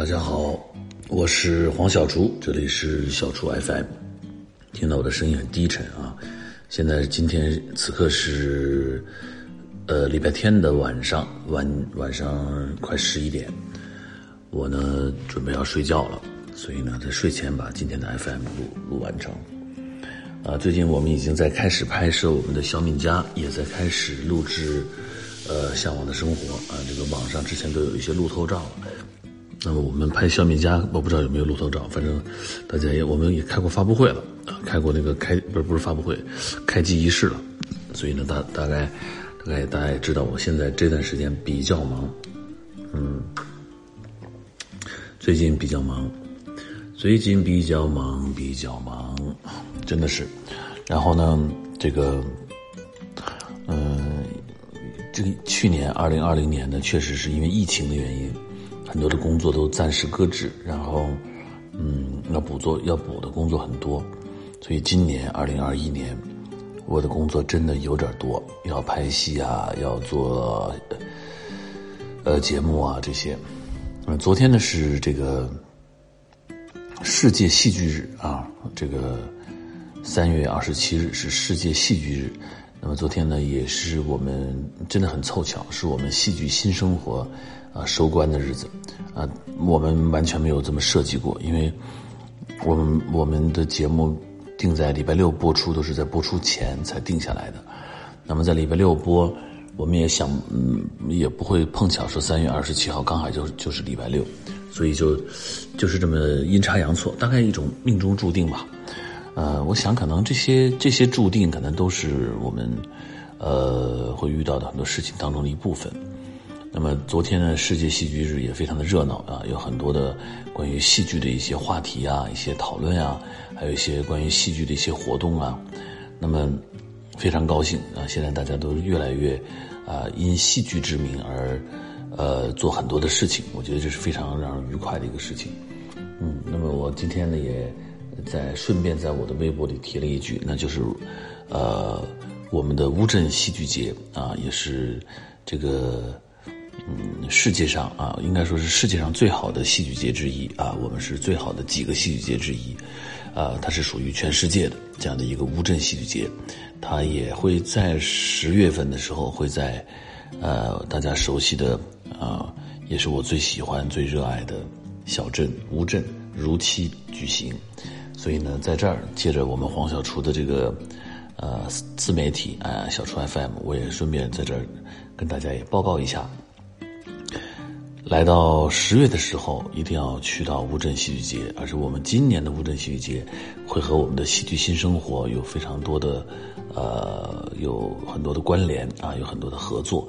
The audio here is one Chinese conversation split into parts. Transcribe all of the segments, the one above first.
大家好，我是黄小厨，这里是小厨 FM。听到我的声音很低沉啊！现在今天此刻是呃礼拜天的晚上晚晚上快十一点，我呢准备要睡觉了，所以呢在睡前把今天的 FM 录录完成。啊，最近我们已经在开始拍摄我们的小敏家，也在开始录制呃向往的生活啊，这个网上之前都有一些路透照。那么我们拍小米家，我不知道有没有路透照，反正大家也我们也开过发布会了，开过那个开不是不是发布会，开机仪式了，所以呢大大概大概大家也知道，我现在这段时间比较忙，嗯，最近比较忙，最近比较忙比较忙，真的是，然后呢这个嗯，这个去年二零二零年呢，确实是因为疫情的原因。很多的工作都暂时搁置，然后，嗯，要补做要补的工作很多，所以今年二零二一年，我的工作真的有点多，要拍戏啊，要做，呃，节目啊这些。嗯，昨天呢是这个世界戏剧日啊，这个三月二十七日是世界戏剧日。那么昨天呢，也是我们真的很凑巧，是我们戏剧新生活。啊，收官的日子，啊，我们完全没有这么设计过，因为我们我们的节目定在礼拜六播出，都是在播出前才定下来的。那么在礼拜六播，我们也想，嗯，也不会碰巧说三月二十七号刚好就就是礼拜六，所以就就是这么阴差阳错，大概一种命中注定吧。呃，我想可能这些这些注定，可能都是我们呃会遇到的很多事情当中的一部分。那么昨天呢，世界戏剧日也非常的热闹啊，有很多的关于戏剧的一些话题啊，一些讨论啊，还有一些关于戏剧的一些活动啊。那么非常高兴啊，现在大家都越来越啊因戏剧之名而呃做很多的事情，我觉得这是非常让人愉快的一个事情。嗯，那么我今天呢也在顺便在我的微博里提了一句，那就是呃我们的乌镇戏剧节啊，也是这个。嗯，世界上啊，应该说是世界上最好的戏剧节之一啊，我们是最好的几个戏剧节之一，啊，它是属于全世界的这样的一个乌镇戏剧节，它也会在十月份的时候会在，呃，大家熟悉的啊，也是我最喜欢、最热爱的小镇乌镇如期举行，所以呢，在这儿借着我们黄小厨的这个呃自媒体啊，小厨 FM，我也顺便在这儿跟大家也报告一下。来到十月的时候，一定要去到乌镇戏剧节。而且我们今年的乌镇戏剧节会和我们的戏剧新生活有非常多的，呃，有很多的关联啊，有很多的合作。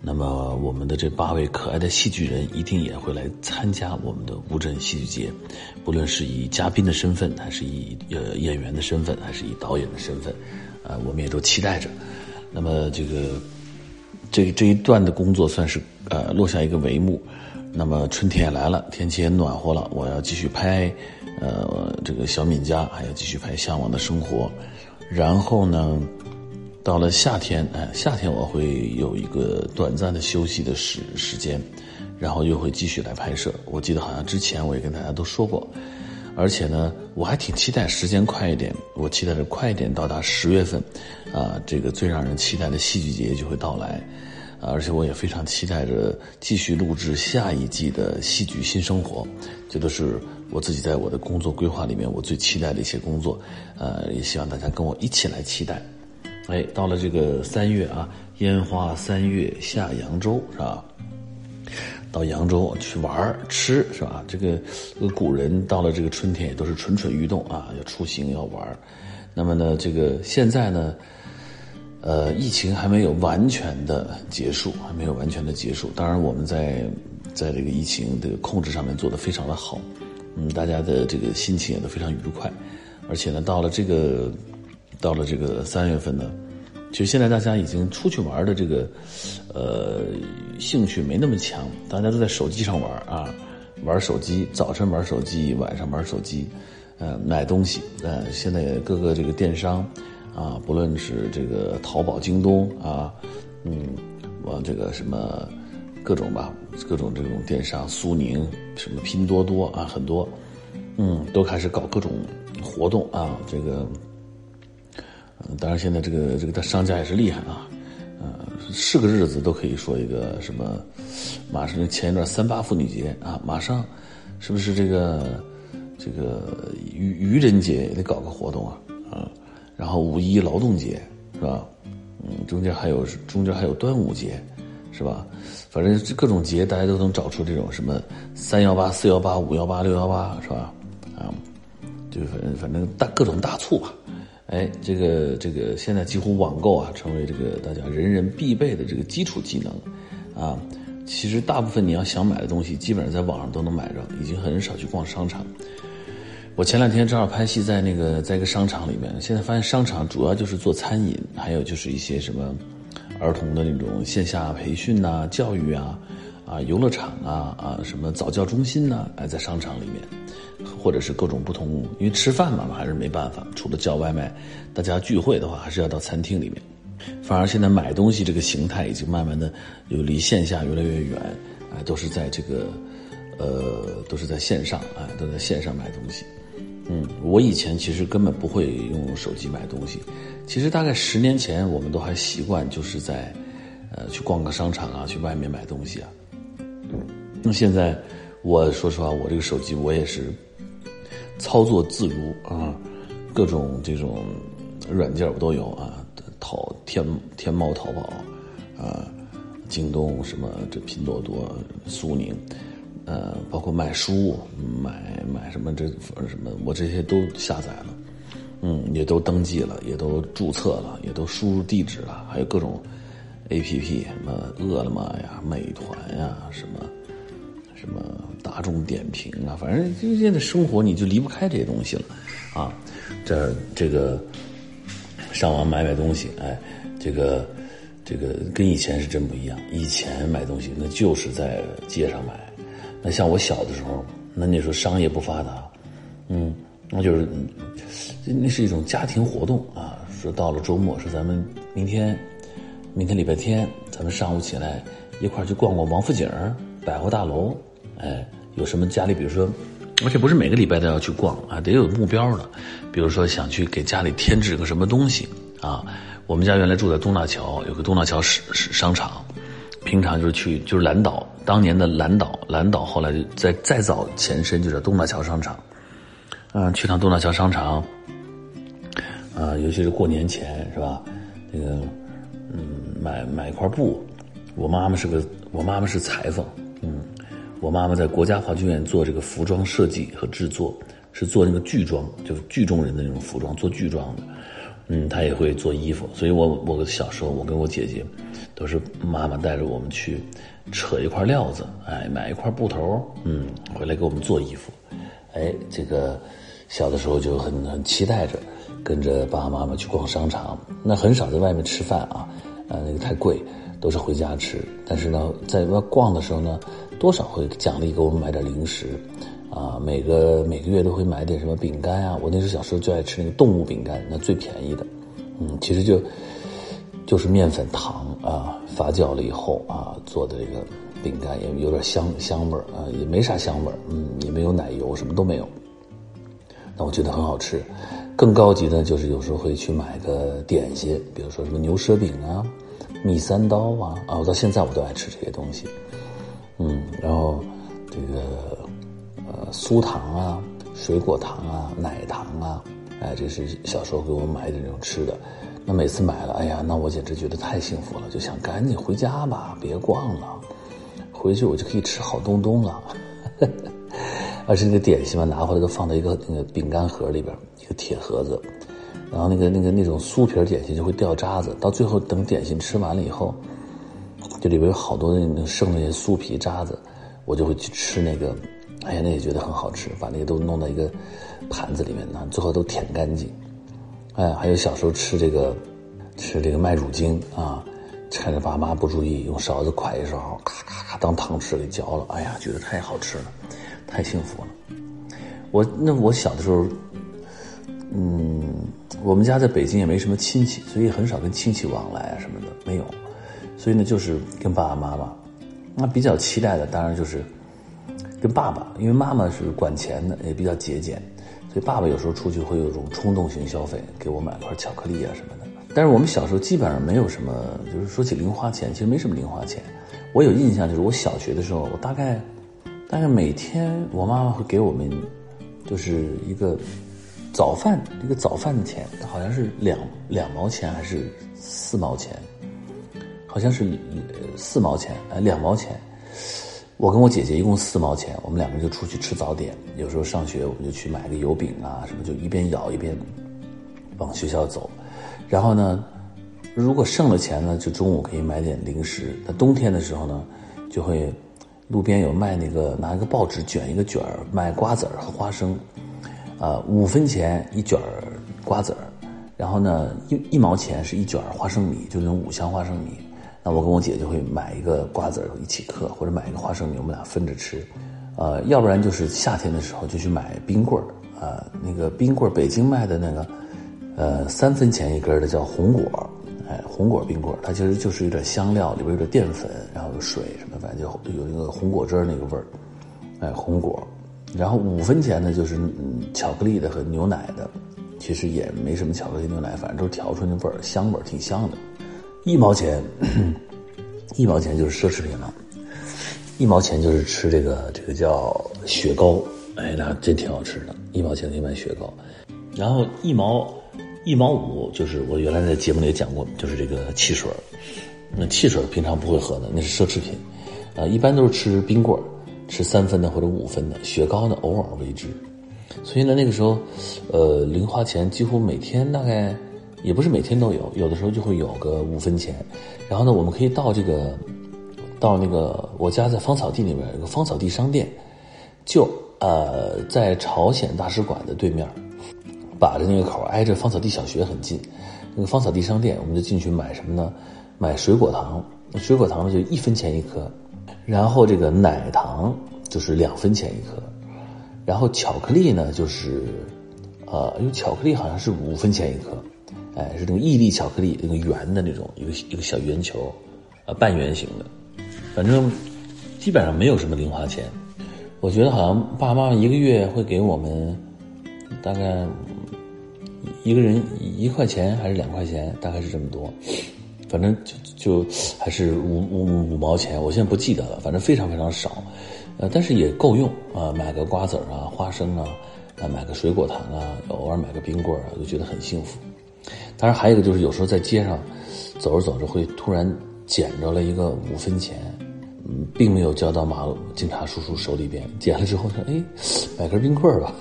那么我们的这八位可爱的戏剧人一定也会来参加我们的乌镇戏剧节，不论是以嘉宾的身份，还是以呃演员的身份，还是以导演的身份，啊，我们也都期待着。那么这个这这一段的工作算是呃落下一个帷幕。那么春天也来了，天气也暖和了，我要继续拍，呃，这个小敏家，还要继续拍《向往的生活》，然后呢，到了夏天，哎，夏天我会有一个短暂的休息的时时间，然后又会继续来拍摄。我记得好像之前我也跟大家都说过，而且呢，我还挺期待时间快一点，我期待着快一点到达十月份，啊，这个最让人期待的戏剧节就会到来。而且我也非常期待着继续录制下一季的戏剧新生活，这都是我自己在我的工作规划里面我最期待的一些工作，呃，也希望大家跟我一起来期待。哎，到了这个三月啊，烟花三月下扬州是吧？到扬州去玩儿吃是吧？这个古人到了这个春天也都是蠢蠢欲动啊，要出行要玩儿那么呢，这个现在呢？呃，疫情还没有完全的结束，还没有完全的结束。当然，我们在在这个疫情的控制上面做得非常的好，嗯，大家的这个心情也都非常愉快。而且呢，到了这个到了这个三月份呢，其实现在大家已经出去玩的这个呃兴趣没那么强，大家都在手机上玩啊，玩手机，早晨玩手机，晚上玩手机，呃，买东西，呃，现在各个这个电商。啊，不论是这个淘宝、京东啊，嗯，往这个什么各种吧，各种这种电商，苏宁什么拼多多啊，很多，嗯，都开始搞各种活动啊。这个，当然现在这个这个商家也是厉害啊，是个日子都可以说一个什么，马上前一段三八妇女节啊，马上是不是这个这个愚愚人节也得搞个活动啊啊，然后五一劳动节是吧？嗯，中间还有中间还有端午节。是吧？反正各种节，大家都能找出这种什么三幺八、四幺八、五幺八、六幺八，是吧？啊，就反正反正大各种大促吧。哎，这个这个现在几乎网购啊，成为这个大家人人必备的这个基础技能啊。其实大部分你要想买的东西，基本上在网上都能买着，已经很少去逛商场。我前两天正好拍戏，在那个在一个商场里面，现在发现商场主要就是做餐饮，还有就是一些什么。儿童的那种线下培训呐、教育啊、啊游乐场啊、啊什么早教中心呐，哎，在商场里面，或者是各种不同，因为吃饭嘛，还是没办法，除了叫外卖，大家聚会的话，还是要到餐厅里面。反而现在买东西这个形态已经慢慢的有离线下越来越远，哎，都是在这个，呃，都是在线上，哎，都在线上买东西。嗯，我以前其实根本不会用手机买东西。其实大概十年前，我们都还习惯就是在，呃，去逛个商场啊，去外面买东西啊。那现在，我说实话，我这个手机我也是操作自如啊，各种这种软件我都有啊，淘天天猫、淘宝啊，京东什么这拼多多、苏宁。呃，包括买书、买买什么这什么，我这些都下载了，嗯，也都登记了，也都注册了，也都输入地址了，还有各种 A P P，什么饿了么呀、美团呀，什么什么大众点评啊，反正就现在生活你就离不开这些东西了，啊，这这个上网买买东西，哎，这个这个跟以前是真不一样，以前买东西那就是在街上买。那像我小的时候，那那时候商业不发达，嗯，那就是，那是一种家庭活动啊。说到了周末，说咱们明天，明天礼拜天，咱们上午起来一块去逛逛王府井百货大楼，哎，有什么家里，比如说，而且不是每个礼拜都要去逛啊，得有目标的。比如说想去给家里添置个什么东西啊。我们家原来住在东大桥，有个东大桥市市商场。平常就是去，就是蓝岛当年的蓝岛，蓝岛后来就再再早前身就叫东大桥商场，嗯，去趟东大桥商场，啊，尤其是过年前是吧？那个，嗯，买买一块布，我妈妈是个，我妈妈是裁缝，我妈妈在国家话剧院做这个服装设计和制作，是做那个剧装，就是剧中人的那种服装，做剧装的。嗯，她也会做衣服，所以我我小时候，我跟我姐姐，都是妈妈带着我们去扯一块料子，哎，买一块布头，嗯，回来给我们做衣服，哎，这个小的时候就很很期待着跟着爸爸妈妈去逛商场，那很少在外面吃饭啊，呃，那个太贵，都是回家吃。但是呢，在外逛的时候呢，多少会奖励给我们买点零食。啊，每个每个月都会买点什么饼干啊。我那时候小时候最爱吃那个动物饼干，那最便宜的。嗯，其实就就是面粉糖啊，发酵了以后啊做的这个饼干，也有点香香味儿啊，也没啥香味儿，嗯，也没有奶油，什么都没有。那我觉得很好吃。更高级的，就是有时候会去买个点心，比如说什么牛舌饼啊、蜜三刀啊啊，我到现在我都爱吃这些东西。嗯，然后这个。呃，酥糖啊，水果糖啊，奶糖啊，哎，这是小时候给我买的那种吃的。那每次买了，哎呀，那我简直觉得太幸福了，就想赶紧回家吧，别逛了，回去我就可以吃好东东了。而且那个点心嘛，拿回来都放在一个那个饼干盒里边，一个铁盒子，然后那个那个那种酥皮点心就会掉渣子，到最后等点心吃完了以后，这里边有好多那那剩那些酥皮渣子，我就会去吃那个。哎呀，那也觉得很好吃，把那个都弄到一个盘子里面呢，最后都舔干净。哎，还有小时候吃这个吃这个麦乳精啊，趁着爸妈不注意，用勺子㧟一勺，咔咔咔当糖吃给嚼了。哎呀，觉得太好吃了，太幸福了。我那我小的时候，嗯，我们家在北京也没什么亲戚，所以很少跟亲戚往来啊什么的没有，所以呢就是跟爸爸妈妈。那比较期待的当然就是。跟爸爸，因为妈妈是管钱的，也比较节俭，所以爸爸有时候出去会有种冲动型消费，给我买块巧克力啊什么的。但是我们小时候基本上没有什么，就是说起零花钱，其实没什么零花钱。我有印象，就是我小学的时候，我大概大概每天我妈妈会给我们就是一个早饭，一个早饭的钱，好像是两两毛钱还是四毛钱，好像是四毛钱，呃，两毛钱。我跟我姐姐一共四毛钱，我们两个人就出去吃早点。有时候上学，我们就去买个油饼啊什么，就一边咬一边往学校走。然后呢，如果剩了钱呢，就中午可以买点零食。那冬天的时候呢，就会路边有卖那个拿一个报纸卷一个卷儿卖瓜子儿和花生，啊，五分钱一卷儿瓜子儿，然后呢一一毛钱是一卷花生米，就那种五香花生米。那我跟我姐就会买一个瓜子儿一起嗑，或者买一个花生米，我们俩分着吃。呃，要不然就是夏天的时候就去买冰棍儿啊，那个冰棍儿北京卖的那个。呃，三分钱一根的叫红果，哎，红果冰棍儿它其实就是有点香料，里边有点淀粉，然后有水什么，反正就有那个红果汁那个味儿，哎，红果。然后五分钱呢，就是巧克力的和牛奶的，其实也没什么巧克力牛奶，反正都是调出那味儿，香味儿挺香的。一毛钱，一毛钱就是奢侈品了，一毛钱就是吃这个这个叫雪糕，哎，那真挺好吃的，一毛钱可以买雪糕，然后一毛。一毛五就是我原来在节目里也讲过，就是这个汽水那汽水平常不会喝的，那是奢侈品。啊，一般都是吃冰棍儿吃三分的或者五分的。雪糕呢，偶尔为之。所以呢，那个时候，呃，零花钱几乎每天大概也不是每天都有，有的时候就会有个五分钱。然后呢，我们可以到这个，到那个我家在芳草地里面有个芳草地商店，就呃在朝鲜大使馆的对面。把着那个口，挨着芳草地小学很近。那个芳草地商店，我们就进去买什么呢？买水果糖。水果糖呢就一分钱一颗，然后这个奶糖就是两分钱一颗，然后巧克力呢就是，呃，因为巧克力好像是五分钱一颗，哎，是那种毅力巧克力，那个圆的那种，一个一个小圆球，呃，半圆形的。反正基本上没有什么零花钱。我觉得好像爸妈一个月会给我们大概。一个人一块钱还是两块钱，大概是这么多，反正就就还是五五五毛钱，我现在不记得了，反正非常非常少，呃，但是也够用啊，买个瓜子啊、花生啊，啊，买个水果糖啊，偶尔买个冰棍儿啊，就觉得很幸福。当然还有一个就是有时候在街上走着走着会突然捡着了一个五分钱，嗯，并没有交到马路警察叔叔手里边，捡了之后说，哎，买根冰棍吧。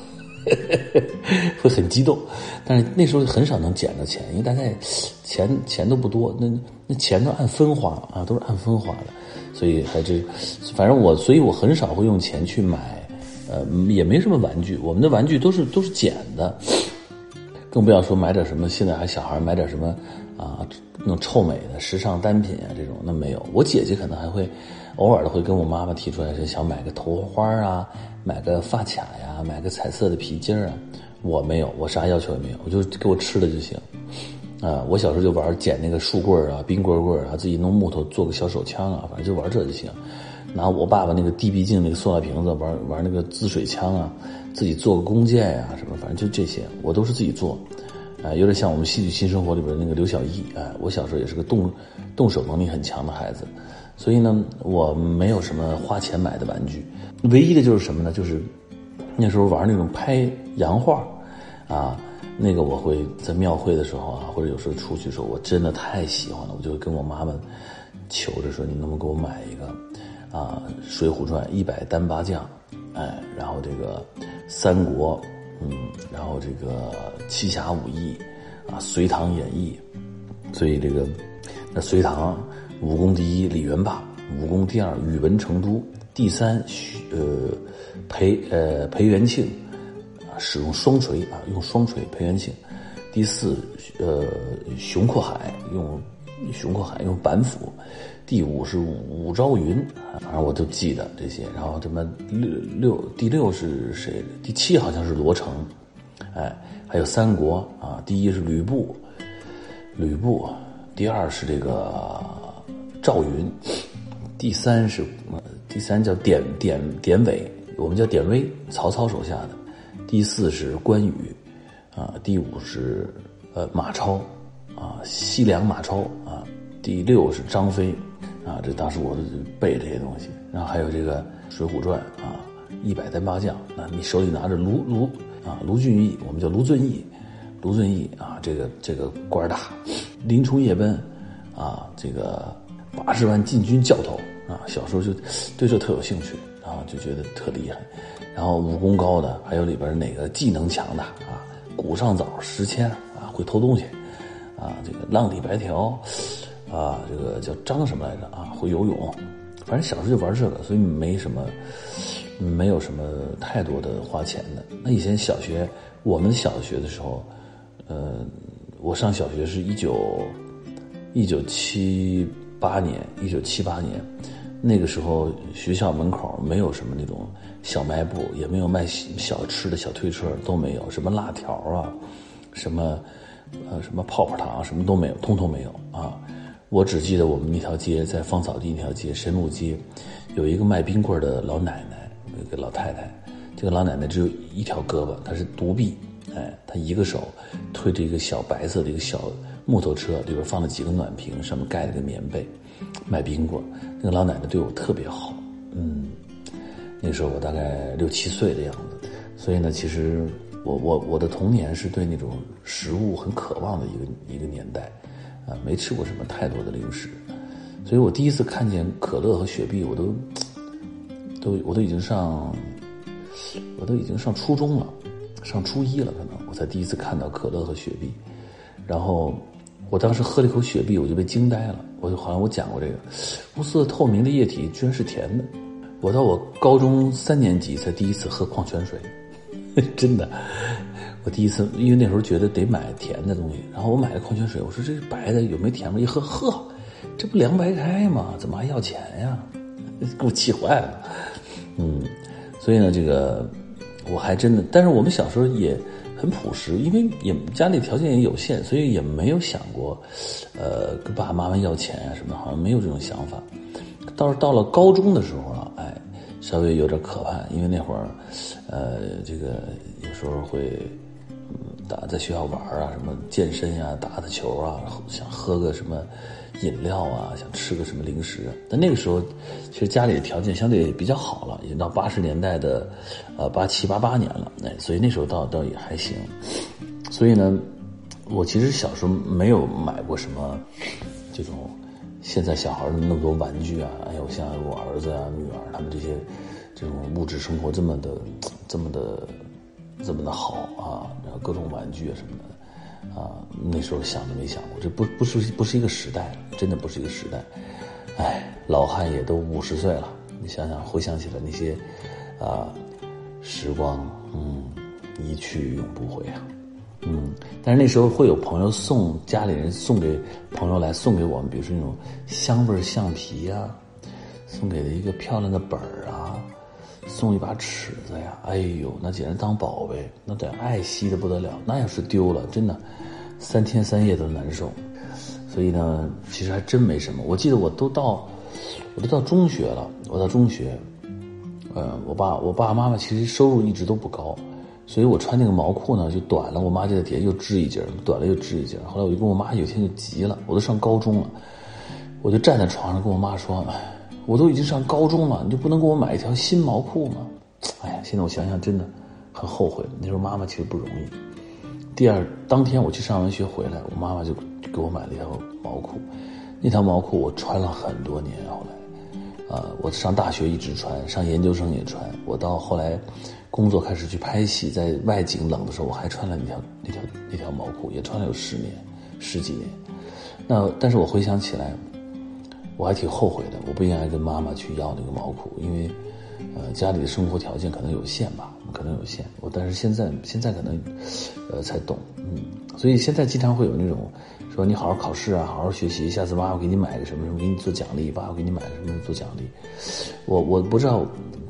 会很激动，但是那时候很少能捡到钱，因为大概钱钱都不多，那那钱都按分花啊，都是按分花的，所以还是反正我，所以我很少会用钱去买，呃，也没什么玩具，我们的玩具都是都是捡的，更不要说买点什么，现在还小孩买点什么啊，那种臭美的时尚单品啊这种，那没有。我姐姐可能还会偶尔的会跟我妈妈提出来，是想买个头花啊。买个发卡呀，买个彩色的皮筋儿啊，我没有，我啥要求也没有，我就给我吃的就行。啊，我小时候就玩捡那个树棍儿啊、冰棍棍儿啊，自己弄木头做个小手枪啊，反正就玩这就行。拿我爸爸那个 DB 镜那个塑料瓶子玩玩那个滋水枪啊，自己做个弓箭呀什么，反正就这些，我都是自己做。啊，有点像我们戏剧新生活里边那个刘小艺，哎，我小时候也是个动动手能力很强的孩子。所以呢，我没有什么花钱买的玩具，唯一的就是什么呢？就是那时候玩那种拍洋画，啊，那个我会在庙会的时候啊，或者有时候出去的时候，我真的太喜欢了，我就会跟我妈妈求着说：“你能不能给我买一个啊，《水浒传》一百单八将，哎，然后这个三国，嗯，然后这个七侠五义，啊，《隋唐演义》，所以这个那隋唐。”武功第一李元霸，武功第二宇文成都，第三呃裴呃裴元庆，使用双锤啊用双锤裴元庆，第四呃熊阔海用熊阔海用板斧，第五是武昭云啊反正我都记得这些，然后这么六六第六是谁？第七好像是罗成，哎还有三国啊第一是吕布，吕布第二是这个。赵云，第三是，第三叫典典典韦，我们叫典韦，曹操手下的。第四是关羽，啊，第五是呃马超，啊西凉马超啊，第六是张飞，啊，这当时我都背这些东西。然后还有这个《水浒传》啊，一百单八将，那你手里拿着卢卢啊卢俊义，我们叫卢俊义，卢俊义啊，这个这个官大，林冲夜奔，啊，这个八十万禁军教头啊，小时候就对这特有兴趣。啊，就觉得特厉害，然后武功高的，还有里边哪个技能强的啊？古上早时迁啊，会偷东西，啊，这个浪里白条，啊，这个叫张什么来着啊？会游泳，反正小时候就玩这个，所以没什么，没有什么太多的花钱的。那以前小学，我们小学的时候，呃，我上小学是一九一九七八年，一九七八年。那个时候学校门口没有什么那种小卖部，也没有卖小吃的小推车，都没有什么辣条啊，什么呃什么泡泡糖什么都没有，通通没有啊！我只记得我们那条街在芳草地那条街神木街，有一个卖冰棍的老奶奶，一个老太太，这个老奶奶只有一条胳膊，她是独臂，哎，她一个手推着一个小白色的一个小木头车，里边放了几个暖瓶，上面盖了个棉被。卖冰棍，那个老奶奶对我特别好，嗯，那时候我大概六七岁的样子，所以呢，其实我我我的童年是对那种食物很渴望的一个一个年代，啊，没吃过什么太多的零食，所以我第一次看见可乐和雪碧，我都 都我都已经上，我都已经上初中了，上初一了，可能我才第一次看到可乐和雪碧，然后。我当时喝了一口雪碧，我就被惊呆了。我就好像我讲过这个，无色透明的液体居然是甜的。我到我高中三年级才第一次喝矿泉水，真的。我第一次，因为那时候觉得得买甜的东西，然后我买了矿泉水。我说这是白的，有没有甜味？一喝，呵，这不凉白开吗？怎么还要钱呀？给我气坏了。嗯，所以呢，这个我还真的，但是我们小时候也。很朴实，因为也家里条件也有限，所以也没有想过，呃，跟爸爸妈妈要钱啊什么，好像没有这种想法。倒是到了高中的时候啊，哎，稍微有点可怕，因为那会儿，呃，这个有时候会打在学校玩啊，什么健身呀，打打球啊，想喝个什么。饮料啊，想吃个什么零食？但那个时候，其实家里的条件相对比较好了，已经到八十年代的，呃，八七八八年了，哎，所以那时候倒倒也还行。所以呢，我其实小时候没有买过什么这种现在小孩的那么多玩具啊，哎呦，像我儿子啊、女儿他们这些这种物质生活这么的、这么的、这么的好啊，然后各种玩具啊什么的。啊，那时候想都没想过，这不不是不是一个时代，真的不是一个时代。哎，老汉也都五十岁了，你想想，回想起来那些，啊，时光，嗯，一去永不回啊，嗯。但是那时候会有朋友送家里人送给朋友来送给我们，比如说那种香味橡皮呀，送给了一个漂亮的本儿啊。送一把尺子呀，哎呦，那简直当宝贝，那得爱惜的不得了。那要是丢了，真的三天三夜都难受。所以呢，其实还真没什么。我记得我都到，我都到中学了。我到中学，呃，我爸我爸爸妈妈其实收入一直都不高，所以我穿那个毛裤呢就短了。我妈就在底下又织一截，短了又织一截。后来我就跟我妈有一天就急了，我都上高中了，我就站在床上跟我妈说。我都已经上高中了，你就不能给我买一条新毛裤吗？哎呀，现在我想想，真的很后悔。那时候妈妈其实不容易。第二当天我去上完学回来，我妈妈就给我买了一条毛裤。那条毛裤我穿了很多年，后来，啊，我上大学一直穿，上研究生也穿。我到后来工作开始去拍戏，在外景冷的时候，我还穿了那条那条那条毛裤，也穿了有十年十几年。那但是我回想起来。我还挺后悔的，我不应该跟妈妈去要那个毛裤，因为，呃，家里的生活条件可能有限吧，可能有限。我但是现在现在可能，呃，才懂，嗯，所以现在经常会有那种说你好好考试啊，好好学习，下次妈妈给你买个什么什么，给你做奖励，爸爸给你买个什么做奖励。我我不知道，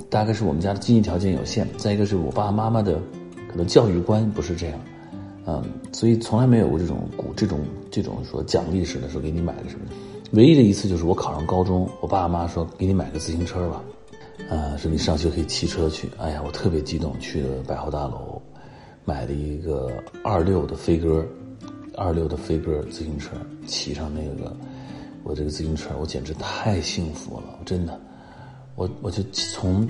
大概是我们家的经济条件有限，再一个是我爸爸妈妈的可能教育观不是这样，嗯，所以从来没有过这种鼓这种这种说奖励式的说给你买个什么。唯一的一次就是我考上高中，我爸爸妈妈说给你买个自行车吧，啊，说你上学可以骑车去。哎呀，我特别激动，去了百货大楼，买了一个二六的飞鸽，二六的飞鸽自行车，骑上那个我这个自行车，我简直太幸福了，真的。我我就从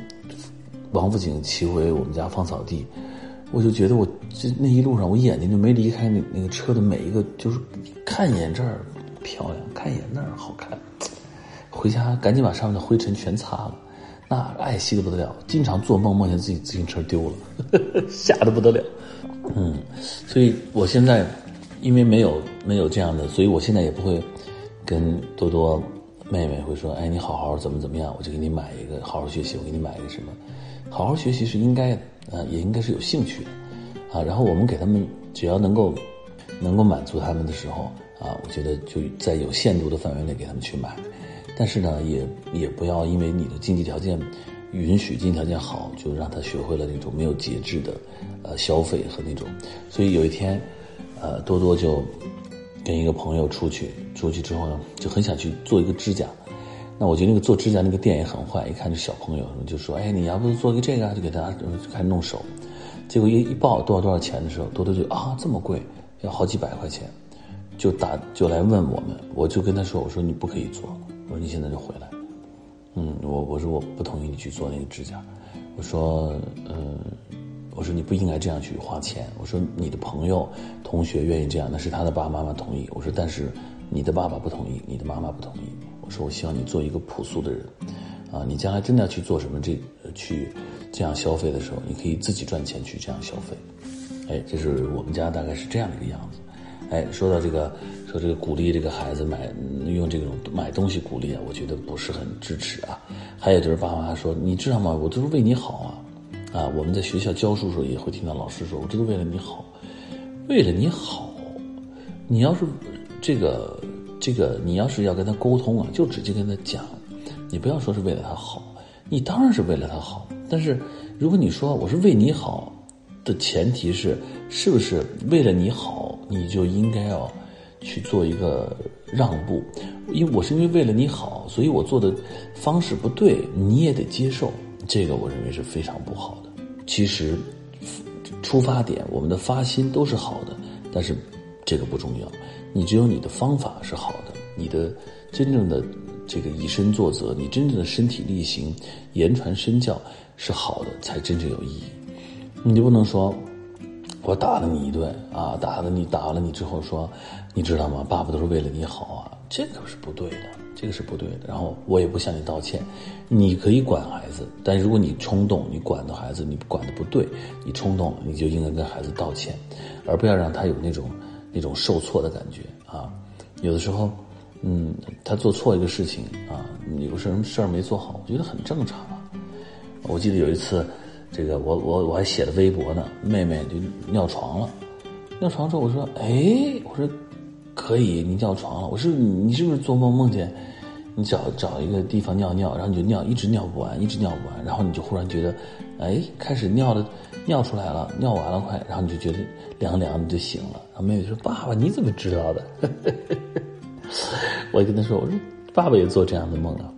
王府井骑回我们家芳草地，我就觉得我这那一路上，我眼睛就没离开那那个车的每一个，就是看一眼这儿漂亮，看一眼那儿好看。回家赶紧把上面的灰尘全擦了，那爱惜的不得了。经常做梦梦见自己自行车丢了，呵 呵吓得不得了。嗯，所以我现在因为没有没有这样的，所以我现在也不会跟多多妹妹会说，哎，你好好怎么怎么样，我就给你买一个，好好学习，我给你买一个什么？好好学习是应该的，啊，也应该是有兴趣的，啊，然后我们给他们只要能够能够满足他们的时候，啊，我觉得就在有限度的范围内给他们去买。但是呢，也也不要因为你的经济条件允许、经济条件好，就让他学会了那种没有节制的呃消费和那种。所以有一天，呃，多多就跟一个朋友出去，出去之后呢，就很想去做一个指甲。那我觉得那个做指甲那个店也很坏，一看这小朋友就说：“哎，你要不做个这个？”就给他开始弄手。结果一一报多少多少钱的时候，多多就啊这么贵，要好几百块钱，就打就来问我们。我就跟他说：“我说你不可以做。”我说你现在就回来，嗯，我我说我不同意你去做那个指甲，我说，嗯，我说你不应该这样去花钱，我说你的朋友、同学愿意这样，那是他的爸爸妈妈同意，我说但是你的爸爸不同意，你的妈妈不同意，我说我希望你做一个朴素的人，啊，你将来真的要去做什么这去这样消费的时候，你可以自己赚钱去这样消费，哎，这是我们家大概是这样的一个样子。哎，说到这个，说这个鼓励这个孩子买用这种买东西鼓励啊，我觉得不是很支持啊。还有就是爸妈说，你知道吗？我都是为你好啊，啊，我们在学校教书时候也会听到老师说，我这是为了你好，为了你好。你要是这个这个，你要是要跟他沟通啊，就直接跟他讲，你不要说是为了他好，你当然是为了他好。但是如果你说我是为你好。的前提是，是不是为了你好，你就应该要去做一个让步？因为我是因为为了你好，所以我做的方式不对，你也得接受。这个我认为是非常不好的。其实出发点，我们的发心都是好的，但是这个不重要。你只有你的方法是好的，你的真正的这个以身作则，你真正的身体力行、言传身教是好的，才真正有意义。你就不能说，我打了你一顿啊，打了你打了你之后说，你知道吗？爸爸都是为了你好啊，这个是不对的，这个是不对的。然后我也不向你道歉，你可以管孩子，但如果你冲动，你管的孩子你管的不对，你冲动了，你就应该跟孩子道歉，而不要让他有那种那种受挫的感觉啊。有的时候，嗯，他做错一个事情啊，有什么事儿没做好，我觉得很正常啊。我记得有一次。这个我我我还写了微博呢，妹妹就尿床了，尿床之后我说，哎，我说可以，你尿床了，我说你是不是做梦梦见你找找一个地方尿尿，然后你就尿一直尿不完，一直尿不完，然后你就忽然觉得，哎，开始尿的尿出来了，尿完了快，然后你就觉得凉凉的就醒了。然后妹妹说，爸爸你怎么知道的？我跟她说，我说爸爸也做这样的梦啊，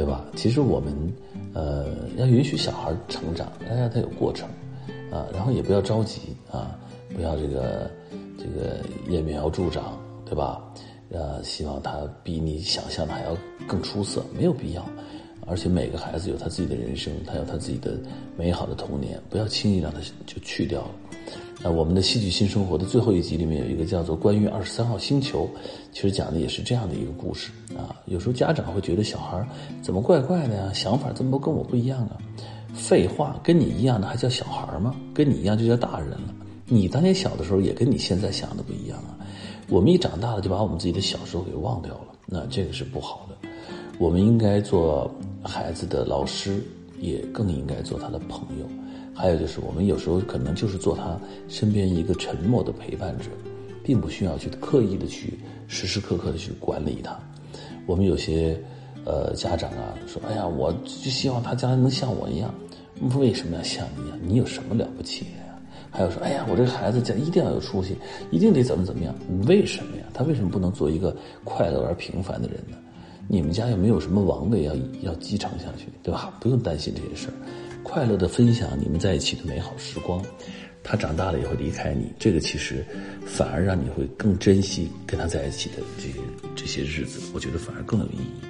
对吧？其实我们。呃，要允许小孩成长，要让他有过程，啊，然后也不要着急啊，不要这个这个揠苗助长，对吧？呃，希望他比你想象的还要更出色，没有必要。而且每个孩子有他自己的人生，他有他自己的美好的童年，不要轻易让他就去掉了。那我们的戏剧新生活的最后一集里面有一个叫做《关于二十三号星球》，其实讲的也是这样的一个故事啊。有时候家长会觉得小孩怎么怪怪的呀，想法怎么都跟我不一样啊？废话，跟你一样的还叫小孩吗？跟你一样就叫大人了。你当年小的时候也跟你现在想的不一样啊。我们一长大了就把我们自己的小时候给忘掉了，那这个是不好的。我们应该做孩子的老师，也更应该做他的朋友。还有就是，我们有时候可能就是做他身边一个沉默的陪伴者，并不需要去刻意的去时时刻刻的去管理他。我们有些呃家长啊说：“哎呀，我就希望他将来能像我一样。”为什么要像你一样？你有什么了不起的呀？还有说：“哎呀，我这个孩子将一定要有出息，一定得怎么怎么样？”为什么呀？他为什么不能做一个快乐而平凡的人呢？你们家又没有什么王位要要继承下去，对吧？不用担心这些事儿，快乐的分享你们在一起的美好时光。他长大了也会离开你，这个其实反而让你会更珍惜跟他在一起的这些这些日子，我觉得反而更有意义。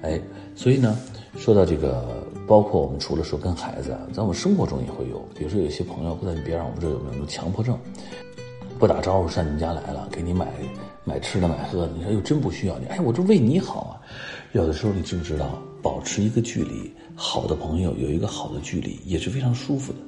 哎，所以呢，说到这个，包括我们除了说跟孩子啊，在我们生活中也会有，比如说有些朋友不在你边上，我不知道有没有强迫症，不打招呼上你们家来了，给你买买吃的买喝的，你说又真不需要你，哎，我这为你好啊。有的时候你知不知道，保持一个距离，好的朋友有一个好的距离也是非常舒服的。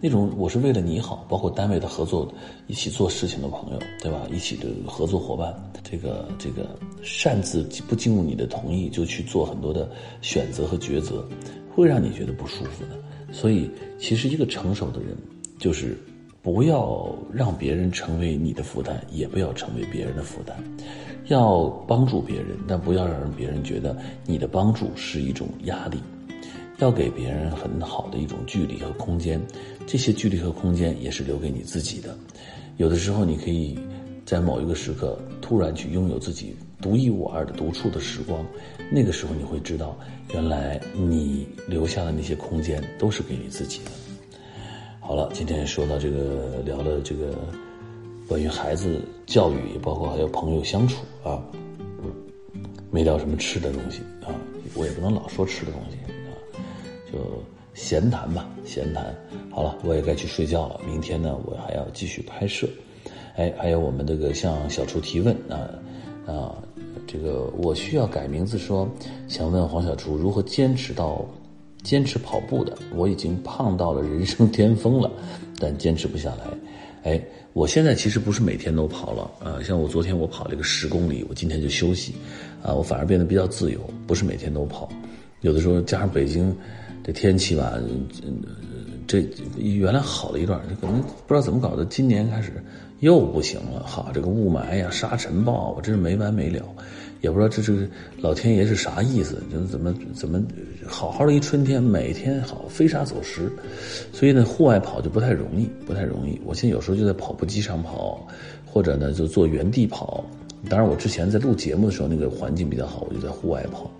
那种我是为了你好，包括单位的合作，一起做事情的朋友，对吧？一起的合作伙伴，这个这个擅自不经过你的同意就去做很多的选择和抉择，会让你觉得不舒服的。所以，其实一个成熟的人，就是不要让别人成为你的负担，也不要成为别人的负担。要帮助别人，但不要让别人觉得你的帮助是一种压力。要给别人很好的一种距离和空间，这些距离和空间也是留给你自己的。有的时候，你可以在某一个时刻突然去拥有自己独一无二的独处的时光，那个时候你会知道，原来你留下的那些空间都是给你自己的。好了，今天说到这个，聊了这个关于孩子教育，也包括还有朋友相处啊，没聊什么吃的东西啊，我也不能老说吃的东西啊。就闲谈吧，闲谈。好了，我也该去睡觉了。明天呢，我还要继续拍摄。哎，还有我们这个向小厨提问啊啊，这个我需要改名字，说想问黄小厨如何坚持到坚持跑步的。我已经胖到了人生巅峰了，但坚持不下来。哎，我现在其实不是每天都跑了啊，像我昨天我跑了一个十公里，我今天就休息啊，我反而变得比较自由，不是每天都跑。有的时候加上北京。这天气吧，这原来好了一段，可能不知道怎么搞的，今年开始又不行了。哈，这个雾霾呀、沙尘暴，我真是没完没了，也不知道这这老天爷是啥意思，就是怎么怎么好好的一春天，每天好飞沙走石，所以呢，户外跑就不太容易，不太容易。我现在有时候就在跑步机上跑，或者呢就做原地跑。当然，我之前在录节目的时候，那个环境比较好，我就在户外跑。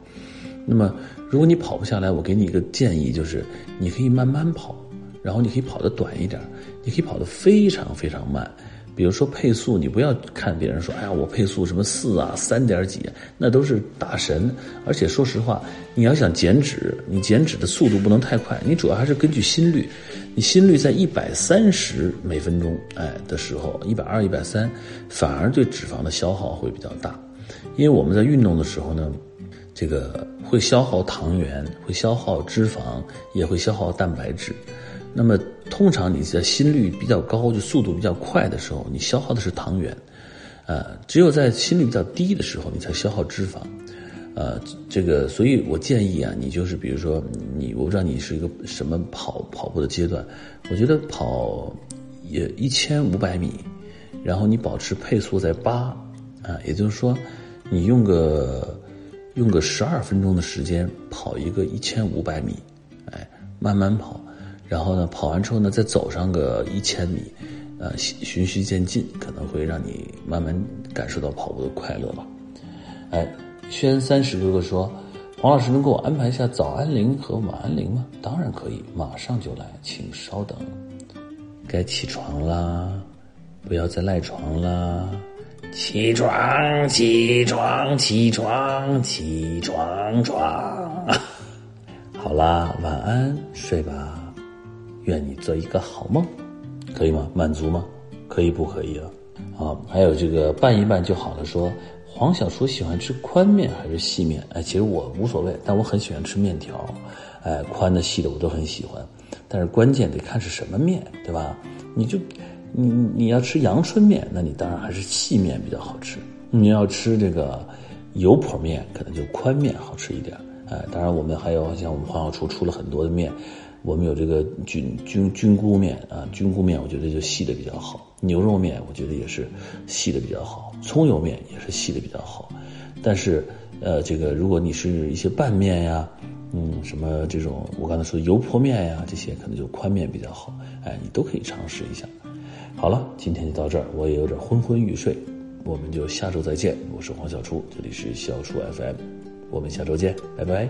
那么，如果你跑不下来，我给你一个建议，就是你可以慢慢跑，然后你可以跑得短一点，你可以跑得非常非常慢。比如说配速，你不要看别人说，哎呀，我配速什么四啊，三点几，那都是大神。而且说实话，你要想减脂，你减脂的速度不能太快，你主要还是根据心率。你心率在一百三十每分钟，哎的时候，一百二、一百三，反而对脂肪的消耗会比较大。因为我们在运动的时候呢。这个会消耗糖原，会消耗脂肪，也会消耗蛋白质。那么，通常你在心率比较高、就速度比较快的时候，你消耗的是糖原。呃，只有在心率比较低的时候，你才消耗脂肪。呃，这个，所以我建议啊，你就是比如说你，我不知道你是一个什么跑跑步的阶段，我觉得跑也一千五百米，然后你保持配速在八，啊，也就是说，你用个。用个十二分钟的时间跑一个一千五百米，哎，慢慢跑，然后呢，跑完之后呢，再走上个一千米，呃，循循序渐进，可能会让你慢慢感受到跑步的快乐吧。哎，轩三十哥哥说，黄老师能给我安排一下早安铃和晚安铃吗？当然可以，马上就来，请稍等。该起床啦，不要再赖床啦。起床，起床，起床，起床床。好啦，晚安，睡吧。愿你做一个好梦，可以吗？满足吗？可以不可以啊？啊，还有这个拌一拌就好了。说黄小厨喜欢吃宽面还是细面？哎，其实我无所谓，但我很喜欢吃面条。哎，宽的、细的我都很喜欢，但是关键得看是什么面，对吧？你就。你你要吃阳春面，那你当然还是细面比较好吃。你要吃这个油泼面，可能就宽面好吃一点。哎，当然我们还有像我们黄小厨出了很多的面，我们有这个菌菌菌菇面啊，菌菇面我觉得就细的比较好。牛肉面我觉得也是细的比较好，葱油面也是细的比较好。但是呃，这个如果你是一些拌面呀，嗯，什么这种我刚才说油泼面呀，这些可能就宽面比较好。哎，你都可以尝试一下。好了，今天就到这儿，我也有点昏昏欲睡，我们就下周再见。我是黄小厨，这里是小厨 FM，我们下周见，拜拜。